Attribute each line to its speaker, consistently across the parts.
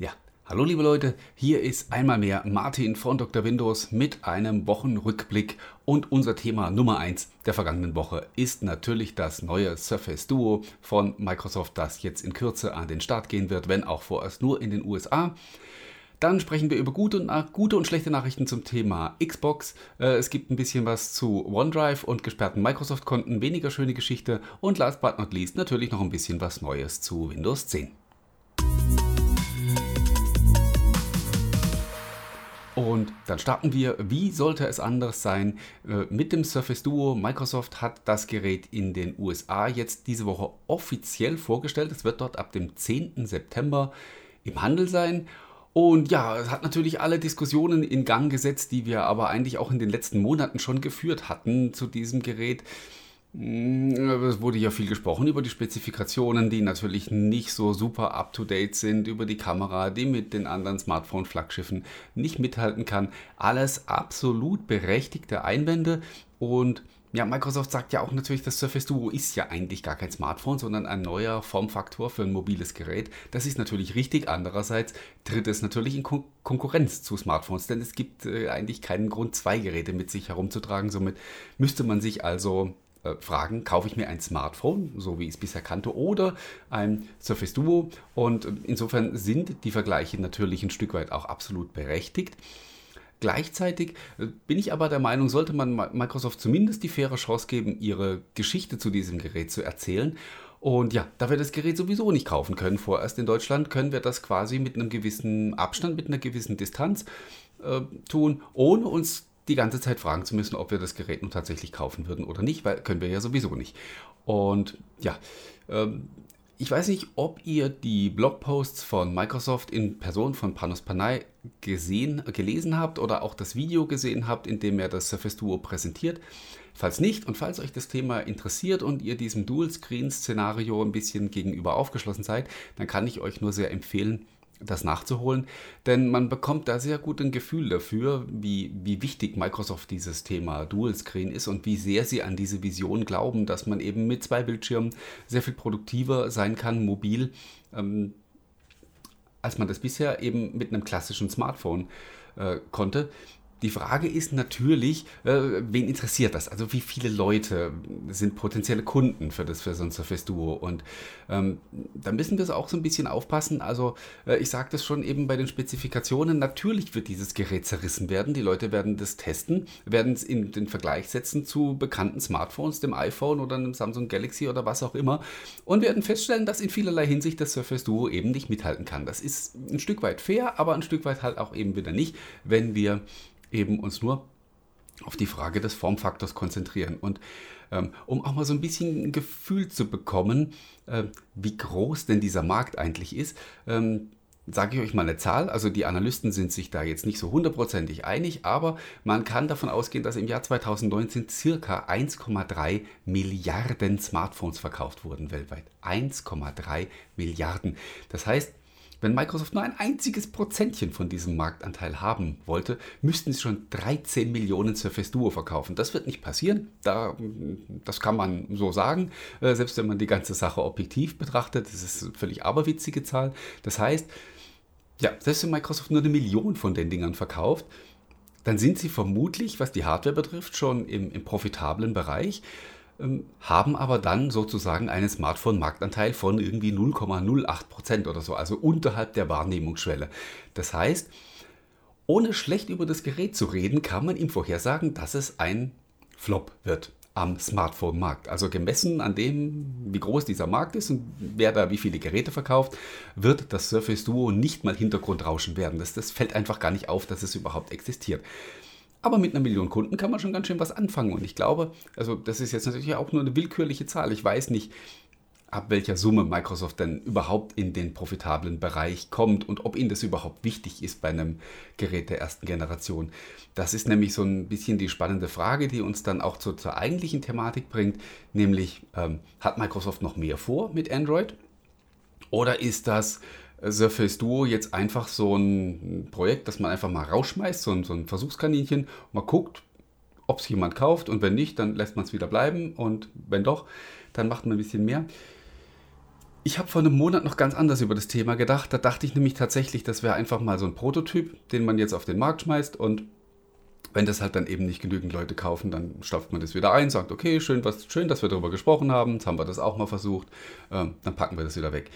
Speaker 1: Ja, hallo liebe Leute, hier ist einmal mehr Martin von Dr. Windows mit einem Wochenrückblick und unser Thema Nummer 1 der vergangenen Woche ist natürlich das neue Surface Duo von Microsoft, das jetzt in Kürze an den Start gehen wird, wenn auch vorerst nur in den USA. Dann sprechen wir über gute und, gute und schlechte Nachrichten zum Thema Xbox. Äh, es gibt ein bisschen was zu OneDrive und gesperrten Microsoft-Konten, weniger schöne Geschichte und last but not least natürlich noch ein bisschen was Neues zu Windows 10. Und dann starten wir, wie sollte es anders sein, äh, mit dem Surface Duo. Microsoft hat das Gerät in den USA jetzt diese Woche offiziell vorgestellt. Es wird dort ab dem 10. September im Handel sein. Und ja, es hat natürlich alle Diskussionen in Gang gesetzt, die wir aber eigentlich auch in den letzten Monaten schon geführt hatten zu diesem Gerät. Mm, es wurde ja viel gesprochen über die Spezifikationen, die natürlich nicht so super up-to-date sind, über die Kamera, die mit den anderen Smartphone-Flaggschiffen nicht mithalten kann. Alles absolut berechtigte Einwände und ja, Microsoft sagt ja auch natürlich, das Surface Duo ist ja eigentlich gar kein Smartphone, sondern ein neuer Formfaktor für ein mobiles Gerät. Das ist natürlich richtig. Andererseits tritt es natürlich in Kon Konkurrenz zu Smartphones, denn es gibt äh, eigentlich keinen Grund, zwei Geräte mit sich herumzutragen. Somit müsste man sich also fragen, kaufe ich mir ein Smartphone, so wie ich es bisher kannte, oder ein Surface Duo. Und äh, insofern sind die Vergleiche natürlich ein Stück weit auch absolut berechtigt. Gleichzeitig äh, bin ich aber der Meinung, sollte man Microsoft zumindest die faire Chance geben, ihre Geschichte zu diesem Gerät zu erzählen. Und ja, da wir das Gerät sowieso nicht kaufen können, vorerst in Deutschland, können wir das quasi mit einem gewissen Abstand, mit einer gewissen Distanz äh, tun, ohne uns die ganze Zeit fragen zu müssen, ob wir das Gerät nun tatsächlich kaufen würden oder nicht, weil können wir ja sowieso nicht. Und ja, ähm, ich weiß nicht, ob ihr die Blogposts von Microsoft in Person von Panos Panay gesehen, gelesen habt oder auch das Video gesehen habt, in dem er das Surface Duo präsentiert. Falls nicht und falls euch das Thema interessiert und ihr diesem Dual-Screen-Szenario ein bisschen gegenüber aufgeschlossen seid, dann kann ich euch nur sehr empfehlen, das nachzuholen, denn man bekommt da sehr gut ein Gefühl dafür, wie, wie wichtig Microsoft dieses Thema Dual Screen ist und wie sehr sie an diese Vision glauben, dass man eben mit zwei Bildschirmen sehr viel produktiver sein kann, mobil, ähm, als man das bisher eben mit einem klassischen Smartphone äh, konnte. Die Frage ist natürlich, äh, wen interessiert das? Also wie viele Leute sind potenzielle Kunden für das für so ein Surface Duo? Und ähm, da müssen wir auch so ein bisschen aufpassen. Also äh, ich sage das schon eben bei den Spezifikationen. Natürlich wird dieses Gerät zerrissen werden. Die Leute werden das testen, werden es in den Vergleich setzen zu bekannten Smartphones, dem iPhone oder einem Samsung Galaxy oder was auch immer und werden feststellen, dass in vielerlei Hinsicht das Surface Duo eben nicht mithalten kann. Das ist ein Stück weit fair, aber ein Stück weit halt auch eben wieder nicht, wenn wir eben uns nur auf die Frage des Formfaktors konzentrieren. Und ähm, um auch mal so ein bisschen ein Gefühl zu bekommen, äh, wie groß denn dieser Markt eigentlich ist, ähm, sage ich euch mal eine Zahl. Also die Analysten sind sich da jetzt nicht so hundertprozentig einig, aber man kann davon ausgehen, dass im Jahr 2019 circa 1,3 Milliarden Smartphones verkauft wurden weltweit. 1,3 Milliarden. Das heißt, wenn Microsoft nur ein einziges Prozentchen von diesem Marktanteil haben wollte, müssten sie schon 13 Millionen Surface Duo verkaufen. Das wird nicht passieren. Da, das kann man so sagen, äh, selbst wenn man die ganze Sache objektiv betrachtet. Das ist eine völlig aberwitzige Zahl. Das heißt, ja, selbst wenn Microsoft nur eine Million von den Dingern verkauft, dann sind sie vermutlich, was die Hardware betrifft, schon im, im profitablen Bereich. Ähm, haben aber dann sozusagen einen Smartphone-Marktanteil von irgendwie 0,08% oder so, also unterhalb der Wahrnehmungsschwelle. Das heißt, ohne schlecht über das Gerät zu reden, kann man ihm vorhersagen, dass es ein Flop wird am Smartphone-Markt. Also gemessen an dem, wie groß dieser Markt ist und wer da wie viele Geräte verkauft, wird das Surface Duo nicht mal Hintergrundrauschen werden. Das, das fällt einfach gar nicht auf, dass es überhaupt existiert. Aber mit einer Million Kunden kann man schon ganz schön was anfangen. Und ich glaube, also das ist jetzt natürlich auch nur eine willkürliche Zahl. Ich weiß nicht, ab welcher Summe Microsoft denn überhaupt in den profitablen Bereich kommt und ob ihnen das überhaupt wichtig ist bei einem Gerät der ersten Generation. Das ist nämlich so ein bisschen die spannende Frage, die uns dann auch zur, zur eigentlichen Thematik bringt, nämlich ähm, hat Microsoft noch mehr vor mit Android? Oder ist das Surface Duo jetzt einfach so ein Projekt, das man einfach mal rausschmeißt, so ein, so ein Versuchskaninchen, mal guckt, ob es jemand kauft und wenn nicht, dann lässt man es wieder bleiben und wenn doch, dann macht man ein bisschen mehr. Ich habe vor einem Monat noch ganz anders über das Thema gedacht. Da dachte ich nämlich tatsächlich, das wäre einfach mal so ein Prototyp, den man jetzt auf den Markt schmeißt und wenn das halt dann eben nicht genügend Leute kaufen, dann stopft man das wieder ein, sagt, okay, schön, was, schön dass wir darüber gesprochen haben, jetzt haben wir das auch mal versucht, ähm, dann packen wir das wieder weg.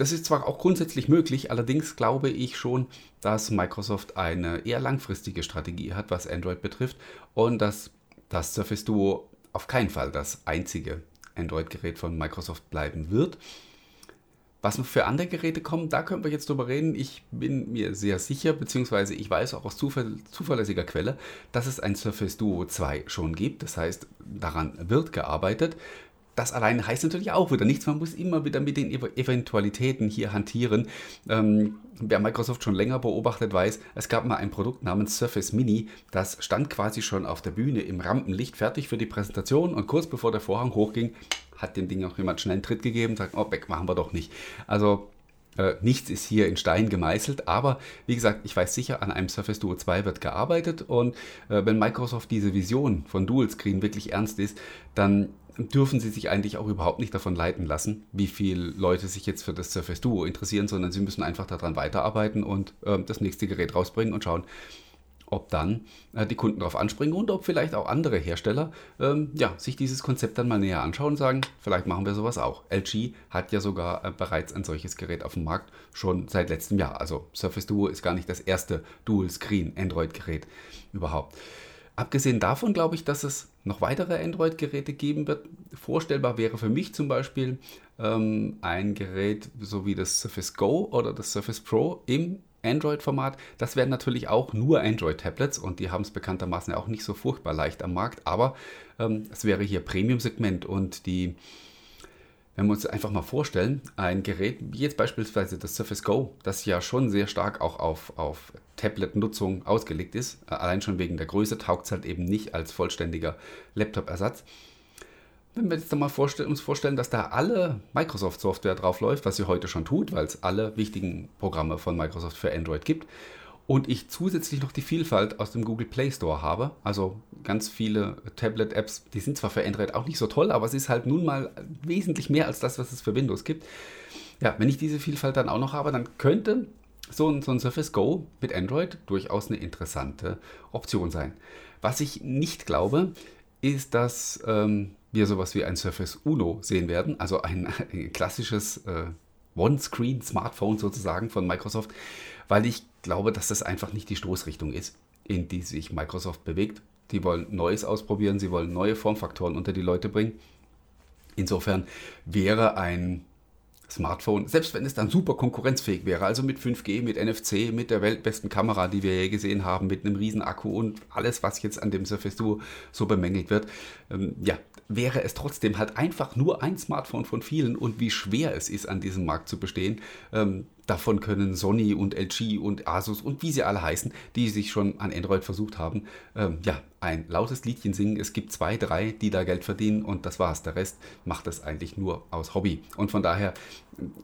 Speaker 1: Das ist zwar auch grundsätzlich möglich, allerdings glaube ich schon, dass Microsoft eine eher langfristige Strategie hat, was Android betrifft und dass das Surface Duo auf keinen Fall das einzige Android-Gerät von Microsoft bleiben wird. Was noch für andere Geräte kommen, da können wir jetzt drüber reden. Ich bin mir sehr sicher, beziehungsweise ich weiß auch aus zuverlässiger Quelle, dass es ein Surface Duo 2 schon gibt. Das heißt, daran wird gearbeitet. Das allein heißt natürlich auch wieder nichts. Man muss immer wieder mit den Eventualitäten hier hantieren. Ähm, wer Microsoft schon länger beobachtet, weiß, es gab mal ein Produkt namens Surface Mini. Das stand quasi schon auf der Bühne im Rampenlicht, fertig für die Präsentation. Und kurz bevor der Vorhang hochging, hat dem Ding auch jemand schnell einen Tritt gegeben und sagt, oh, weg machen wir doch nicht. Also äh, nichts ist hier in Stein gemeißelt, aber wie gesagt, ich weiß sicher, an einem Surface Duo 2 wird gearbeitet und äh, wenn Microsoft diese Vision von Dual Screen wirklich ernst ist, dann dürfen sie sich eigentlich auch überhaupt nicht davon leiten lassen, wie viele Leute sich jetzt für das Surface Duo interessieren, sondern sie müssen einfach daran weiterarbeiten und äh, das nächste Gerät rausbringen und schauen, ob dann äh, die Kunden darauf anspringen und ob vielleicht auch andere Hersteller ähm, ja, sich dieses Konzept dann mal näher anschauen und sagen, vielleicht machen wir sowas auch. LG hat ja sogar äh, bereits ein solches Gerät auf dem Markt schon seit letztem Jahr. Also Surface Duo ist gar nicht das erste Dual-Screen Android-Gerät überhaupt. Abgesehen davon glaube ich, dass es noch weitere Android-Geräte geben wird. Vorstellbar wäre für mich zum Beispiel ähm, ein Gerät so wie das Surface Go oder das Surface Pro im Android-Format. Das werden natürlich auch nur Android-Tablets und die haben es bekanntermaßen auch nicht so furchtbar leicht am Markt, aber ähm, es wäre hier Premium-Segment und die, wenn wir uns einfach mal vorstellen, ein Gerät wie jetzt beispielsweise das Surface Go, das ja schon sehr stark auch auf, auf Tablet-Nutzung ausgelegt ist, allein schon wegen der Größe, taugt es halt eben nicht als vollständiger Laptop-Ersatz. Wenn wir jetzt mal vorstellen, uns vorstellen, dass da alle Microsoft-Software drauf läuft, was sie heute schon tut, weil es alle wichtigen Programme von Microsoft für Android gibt, und ich zusätzlich noch die Vielfalt aus dem Google Play Store habe, also ganz viele Tablet-Apps, die sind zwar für Android auch nicht so toll, aber es ist halt nun mal wesentlich mehr als das, was es für Windows gibt. Ja, wenn ich diese Vielfalt dann auch noch habe, dann könnte so ein, so ein Surface Go mit Android durchaus eine interessante Option sein. Was ich nicht glaube, ist, dass ähm, wir sowas wie ein Surface Uno sehen werden, also ein, ein klassisches äh, One-Screen-Smartphone sozusagen von Microsoft, weil ich glaube, dass das einfach nicht die Stoßrichtung ist, in die sich Microsoft bewegt. Die wollen Neues ausprobieren, sie wollen neue Formfaktoren unter die Leute bringen. Insofern wäre ein Smartphone, selbst wenn es dann super konkurrenzfähig wäre, also mit 5G, mit NFC, mit der weltbesten Kamera, die wir je gesehen haben, mit einem riesen Akku und alles, was jetzt an dem Surface Duo so bemängelt wird, ähm, ja, wäre es trotzdem halt einfach nur ein Smartphone von vielen und wie schwer es ist, an diesem Markt zu bestehen. Ähm, davon können Sony und LG und Asus und wie sie alle heißen, die sich schon an Android versucht haben, ähm, ja, ein lautes Liedchen singen. Es gibt zwei, drei, die da Geld verdienen und das war's. Der Rest macht es eigentlich nur aus Hobby. Und von daher,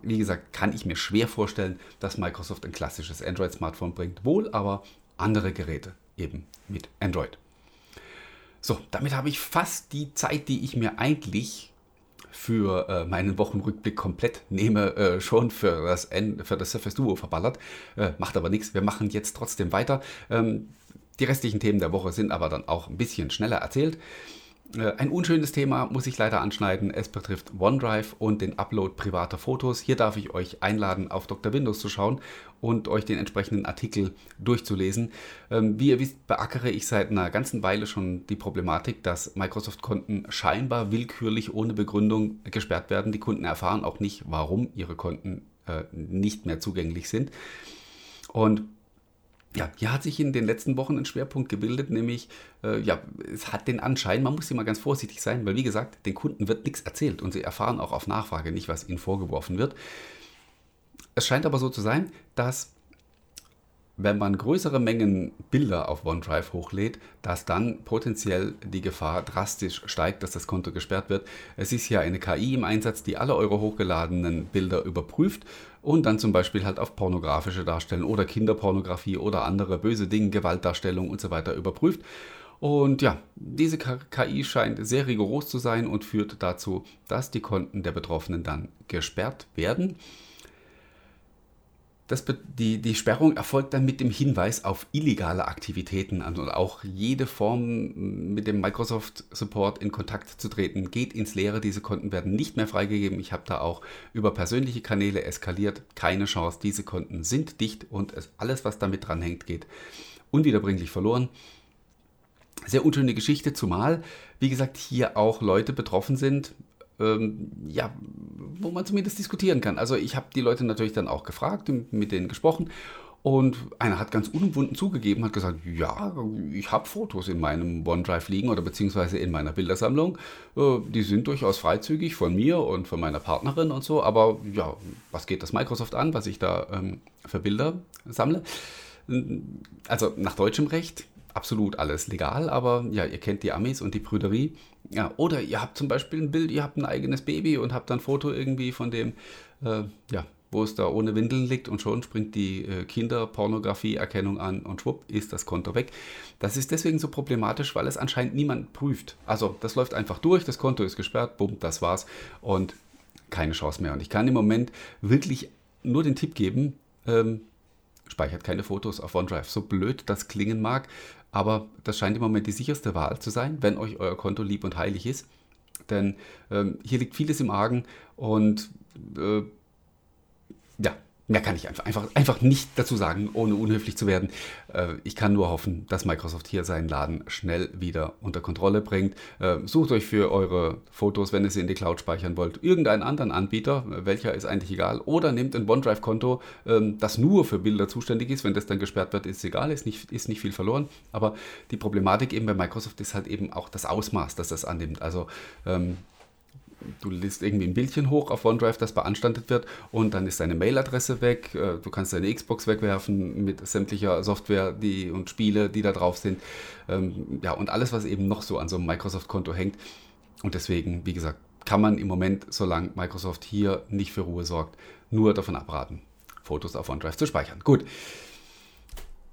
Speaker 1: wie gesagt, kann ich mir schwer vorstellen, dass Microsoft ein klassisches Android-Smartphone bringt. Wohl aber andere Geräte eben mit Android. So, damit habe ich fast die Zeit, die ich mir eigentlich für äh, meinen Wochenrückblick komplett nehme, äh, schon für das, N für das Surface Duo verballert. Äh, macht aber nichts, wir machen jetzt trotzdem weiter. Ähm, die restlichen Themen der Woche sind aber dann auch ein bisschen schneller erzählt. Äh, ein unschönes Thema muss ich leider anschneiden. Es betrifft OneDrive und den Upload privater Fotos. Hier darf ich euch einladen, auf Dr. Windows zu schauen und euch den entsprechenden Artikel durchzulesen. Ähm, wie ihr wisst, beackere ich seit einer ganzen Weile schon die Problematik, dass Microsoft-Konten scheinbar willkürlich ohne Begründung gesperrt werden. Die Kunden erfahren auch nicht, warum ihre Konten äh, nicht mehr zugänglich sind. Und ja, hier hat sich in den letzten Wochen ein Schwerpunkt gebildet, nämlich, äh, ja, es hat den Anschein, man muss hier mal ganz vorsichtig sein, weil wie gesagt, den Kunden wird nichts erzählt und sie erfahren auch auf Nachfrage nicht, was ihnen vorgeworfen wird. Es scheint aber so zu sein, dass wenn man größere Mengen Bilder auf OneDrive hochlädt, dass dann potenziell die Gefahr drastisch steigt, dass das Konto gesperrt wird. Es ist ja eine KI im Einsatz, die alle eure hochgeladenen Bilder überprüft und dann zum Beispiel halt auf pornografische Darstellungen oder Kinderpornografie oder andere böse Dinge, Gewaltdarstellung und so weiter überprüft. Und ja, diese KI scheint sehr rigoros zu sein und führt dazu, dass die Konten der Betroffenen dann gesperrt werden. Das, die, die Sperrung erfolgt dann mit dem Hinweis auf illegale Aktivitäten also auch jede Form mit dem Microsoft Support in Kontakt zu treten geht ins Leere. Diese Konten werden nicht mehr freigegeben. Ich habe da auch über persönliche Kanäle eskaliert. Keine Chance. Diese Konten sind dicht und es, alles, was damit dranhängt, geht unwiederbringlich verloren. Sehr unschöne Geschichte, zumal, wie gesagt, hier auch Leute betroffen sind, ähm, ja, wo man zumindest diskutieren kann. Also ich habe die Leute natürlich dann auch gefragt, mit denen gesprochen und einer hat ganz unumwunden zugegeben, hat gesagt, ja, ich habe Fotos in meinem OneDrive liegen oder beziehungsweise in meiner Bildersammlung. Äh, die sind durchaus freizügig von mir und von meiner Partnerin und so. Aber ja, was geht das Microsoft an, was ich da ähm, für Bilder sammle? Also nach deutschem Recht absolut alles legal, aber ja, ihr kennt die Amis und die Brüderie. Ja, oder ihr habt zum Beispiel ein Bild, ihr habt ein eigenes Baby und habt dann ein Foto irgendwie von dem, äh, ja, wo es da ohne Windeln liegt und schon springt die äh, Kinderpornografie-Erkennung an und schwupp ist das Konto weg. Das ist deswegen so problematisch, weil es anscheinend niemand prüft. Also das läuft einfach durch, das Konto ist gesperrt, bumm, das war's und keine Chance mehr. Und ich kann im Moment wirklich nur den Tipp geben, ähm, speichert keine Fotos auf OneDrive. So blöd das klingen mag, aber das scheint im Moment die sicherste Wahl zu sein, wenn euch euer Konto lieb und heilig ist. Denn ähm, hier liegt vieles im Argen und äh, ja, Mehr kann ich einfach, einfach, einfach nicht dazu sagen, ohne unhöflich zu werden. Äh, ich kann nur hoffen, dass Microsoft hier seinen Laden schnell wieder unter Kontrolle bringt. Äh, sucht euch für eure Fotos, wenn ihr sie in die Cloud speichern wollt, irgendeinen anderen Anbieter, welcher ist eigentlich egal, oder nehmt ein OneDrive-Konto, ähm, das nur für Bilder zuständig ist. Wenn das dann gesperrt wird, ist egal, ist nicht, ist nicht viel verloren. Aber die Problematik eben bei Microsoft ist halt eben auch das Ausmaß, das das annimmt. Also ähm, du lädst irgendwie ein Bildchen hoch auf OneDrive, das beanstandet wird und dann ist deine Mailadresse weg, äh, du kannst deine Xbox wegwerfen mit sämtlicher Software die, und Spiele, die da drauf sind. Ähm, ja, und alles, was eben noch so an so einem Microsoft-Konto hängt. Und deswegen, wie gesagt, kann man im Moment, solange Microsoft hier nicht für Ruhe sorgt, nur davon abraten, Fotos auf OneDrive zu speichern. Gut.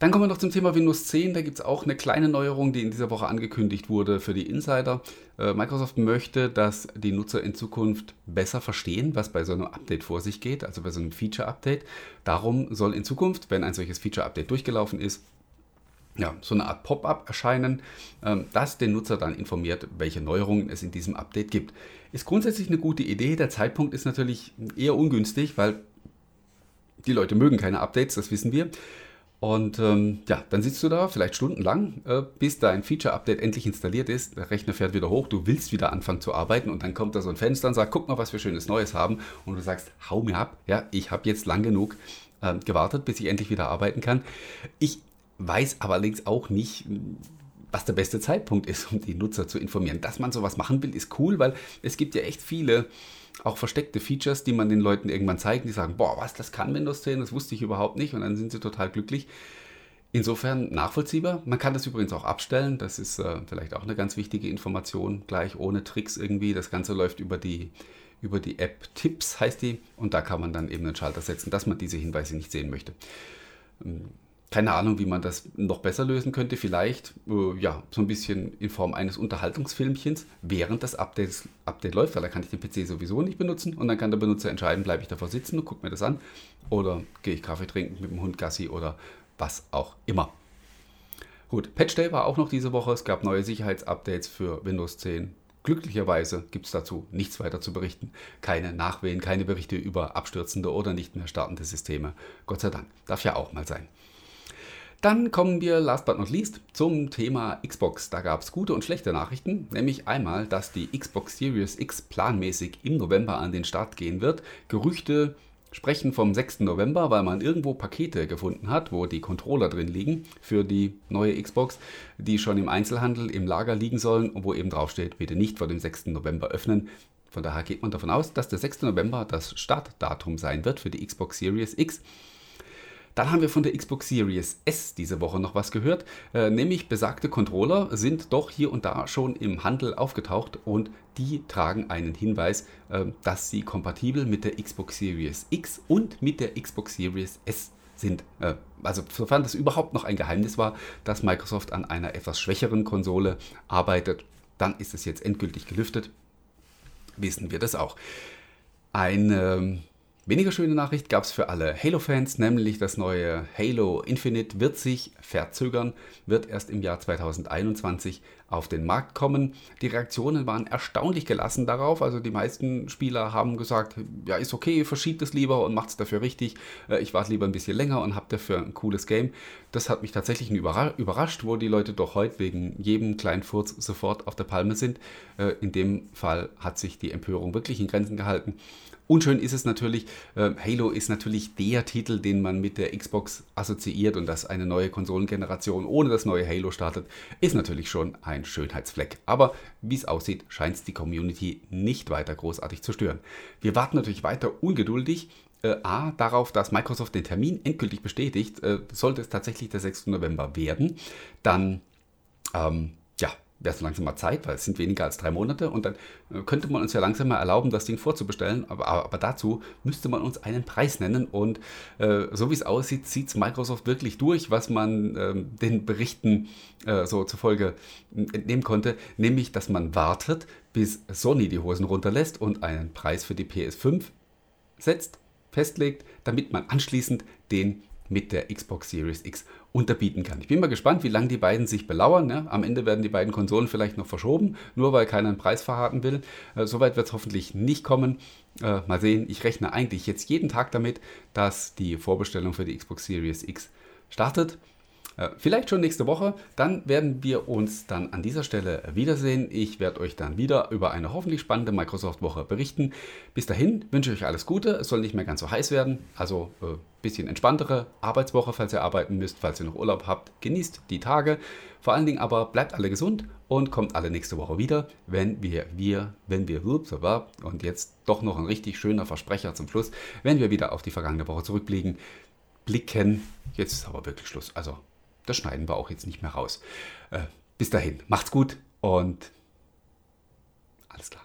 Speaker 1: Dann kommen wir noch zum Thema Windows 10. Da gibt es auch eine kleine Neuerung, die in dieser Woche angekündigt wurde für die Insider. Äh, Microsoft möchte, dass die Nutzer in Zukunft besser verstehen, was bei so einem Update vor sich geht, also bei so einem Feature-Update. Darum soll in Zukunft, wenn ein solches Feature-Update durchgelaufen ist, ja, so eine Art Pop-up erscheinen, ähm, das den Nutzer dann informiert, welche Neuerungen es in diesem Update gibt. Ist grundsätzlich eine gute Idee. Der Zeitpunkt ist natürlich eher ungünstig, weil die Leute mögen keine Updates, das wissen wir. Und ähm, ja, dann sitzt du da vielleicht stundenlang, äh, bis dein Feature-Update endlich installiert ist. Der Rechner fährt wieder hoch, du willst wieder anfangen zu arbeiten und dann kommt da so ein Fenster und sagt, guck mal, was wir schönes Neues haben. Und du sagst, hau mir ab, ja, ich habe jetzt lang genug äh, gewartet, bis ich endlich wieder arbeiten kann. Ich weiß allerdings auch nicht, was der beste Zeitpunkt ist, um die Nutzer zu informieren. Dass man sowas machen will, ist cool, weil es gibt ja echt viele auch versteckte Features, die man den Leuten irgendwann zeigt, die sagen, boah, was, das kann Windows 10, das wusste ich überhaupt nicht und dann sind sie total glücklich. Insofern nachvollziehbar. Man kann das übrigens auch abstellen. Das ist äh, vielleicht auch eine ganz wichtige Information, gleich ohne Tricks irgendwie. Das Ganze läuft über die, über die App Tipps, heißt die. Und da kann man dann eben einen Schalter setzen, dass man diese Hinweise nicht sehen möchte. Keine Ahnung, wie man das noch besser lösen könnte. Vielleicht äh, ja, so ein bisschen in Form eines Unterhaltungsfilmchens, während das Update, Update läuft, weil da kann ich den PC sowieso nicht benutzen und dann kann der Benutzer entscheiden, bleibe ich davor sitzen und gucke mir das an oder gehe ich Kaffee trinken mit dem Hund Gassi oder was auch immer. Gut, Patch Day war auch noch diese Woche. Es gab neue Sicherheitsupdates für Windows 10. Glücklicherweise gibt es dazu nichts weiter zu berichten. Keine Nachwehen, keine Berichte über abstürzende oder nicht mehr startende Systeme. Gott sei Dank. Darf ja auch mal sein. Dann kommen wir last but not least zum Thema Xbox. Da gab es gute und schlechte Nachrichten, nämlich einmal, dass die Xbox Series X planmäßig im November an den Start gehen wird. Gerüchte sprechen vom 6. November, weil man irgendwo Pakete gefunden hat, wo die Controller drin liegen für die neue Xbox, die schon im Einzelhandel im Lager liegen sollen und wo eben draufsteht, bitte nicht vor dem 6. November öffnen. Von daher geht man davon aus, dass der 6. November das Startdatum sein wird für die Xbox Series X. Dann haben wir von der Xbox Series S diese Woche noch was gehört, äh, nämlich besagte Controller sind doch hier und da schon im Handel aufgetaucht und die tragen einen Hinweis, äh, dass sie kompatibel mit der Xbox Series X und mit der Xbox Series S sind. Äh, also sofern das überhaupt noch ein Geheimnis war, dass Microsoft an einer etwas schwächeren Konsole arbeitet, dann ist es jetzt endgültig gelüftet. Wissen wir das auch. Eine Weniger schöne Nachricht gab es für alle Halo-Fans, nämlich das neue Halo Infinite wird sich verzögern, wird erst im Jahr 2021 auf den Markt kommen. Die Reaktionen waren erstaunlich gelassen darauf, also die meisten Spieler haben gesagt, ja ist okay, verschiebt es lieber und macht es dafür richtig. Äh, ich warte lieber ein bisschen länger und habe dafür ein cooles Game. Das hat mich tatsächlich überrascht, wo die Leute doch heute wegen jedem kleinen Furz sofort auf der Palme sind. Äh, in dem Fall hat sich die Empörung wirklich in Grenzen gehalten. Unschön ist es natürlich, äh, Halo ist natürlich der Titel, den man mit der Xbox assoziiert und dass eine neue Konsolengeneration ohne das neue Halo startet, ist natürlich schon ein Schönheitsfleck. Aber wie es aussieht, scheint es die Community nicht weiter großartig zu stören. Wir warten natürlich weiter ungeduldig äh, A, darauf, dass Microsoft den Termin endgültig bestätigt, äh, sollte es tatsächlich der 6. November werden, dann ähm, wäre es langsam mal Zeit, weil es sind weniger als drei Monate und dann äh, könnte man uns ja langsam mal erlauben, das Ding vorzubestellen. Aber, aber, aber dazu müsste man uns einen Preis nennen und äh, so wie es aussieht, zieht es Microsoft wirklich durch, was man äh, den Berichten äh, so zufolge entnehmen konnte, nämlich dass man wartet, bis Sony die Hosen runterlässt und einen Preis für die PS5 setzt, festlegt, damit man anschließend den mit der Xbox Series X unterbieten kann. Ich bin mal gespannt, wie lange die beiden sich belauern. Ne? Am Ende werden die beiden Konsolen vielleicht noch verschoben, nur weil keiner einen Preis verraten will. Äh, Soweit wird es hoffentlich nicht kommen. Äh, mal sehen, ich rechne eigentlich jetzt jeden Tag damit, dass die Vorbestellung für die Xbox Series X startet. Äh, vielleicht schon nächste Woche. Dann werden wir uns dann an dieser Stelle wiedersehen. Ich werde euch dann wieder über eine hoffentlich spannende Microsoft-Woche berichten. Bis dahin wünsche ich euch alles Gute. Es soll nicht mehr ganz so heiß werden. Also äh, bisschen entspanntere Arbeitswoche, falls ihr arbeiten müsst, falls ihr noch Urlaub habt. Genießt die Tage. Vor allen Dingen aber bleibt alle gesund und kommt alle nächste Woche wieder, wenn wir, wir, wenn wir, und jetzt doch noch ein richtig schöner Versprecher zum Schluss, wenn wir wieder auf die vergangene Woche zurückblicken. Blicken. Jetzt ist aber wirklich Schluss. Also das schneiden wir auch jetzt nicht mehr raus. Äh, bis dahin, macht's gut und alles klar.